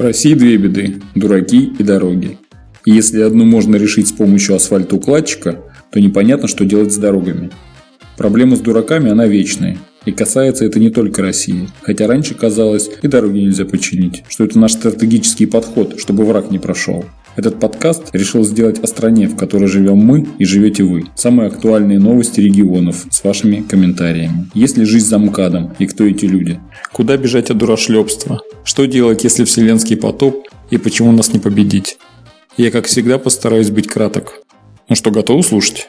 В России две беды – дураки и дороги. И если одну можно решить с помощью асфальтоукладчика, то непонятно, что делать с дорогами. Проблема с дураками, она вечная. И касается это не только России. Хотя раньше казалось, и дороги нельзя починить, что это наш стратегический подход, чтобы враг не прошел. Этот подкаст решил сделать о стране, в которой живем мы и живете вы. Самые актуальные новости регионов с вашими комментариями. Есть ли жизнь за МКАДом и кто эти люди? Куда бежать от дурашлепства? Что делать, если вселенский потоп и почему нас не победить? Я, как всегда, постараюсь быть краток. Ну что, готовы слушать?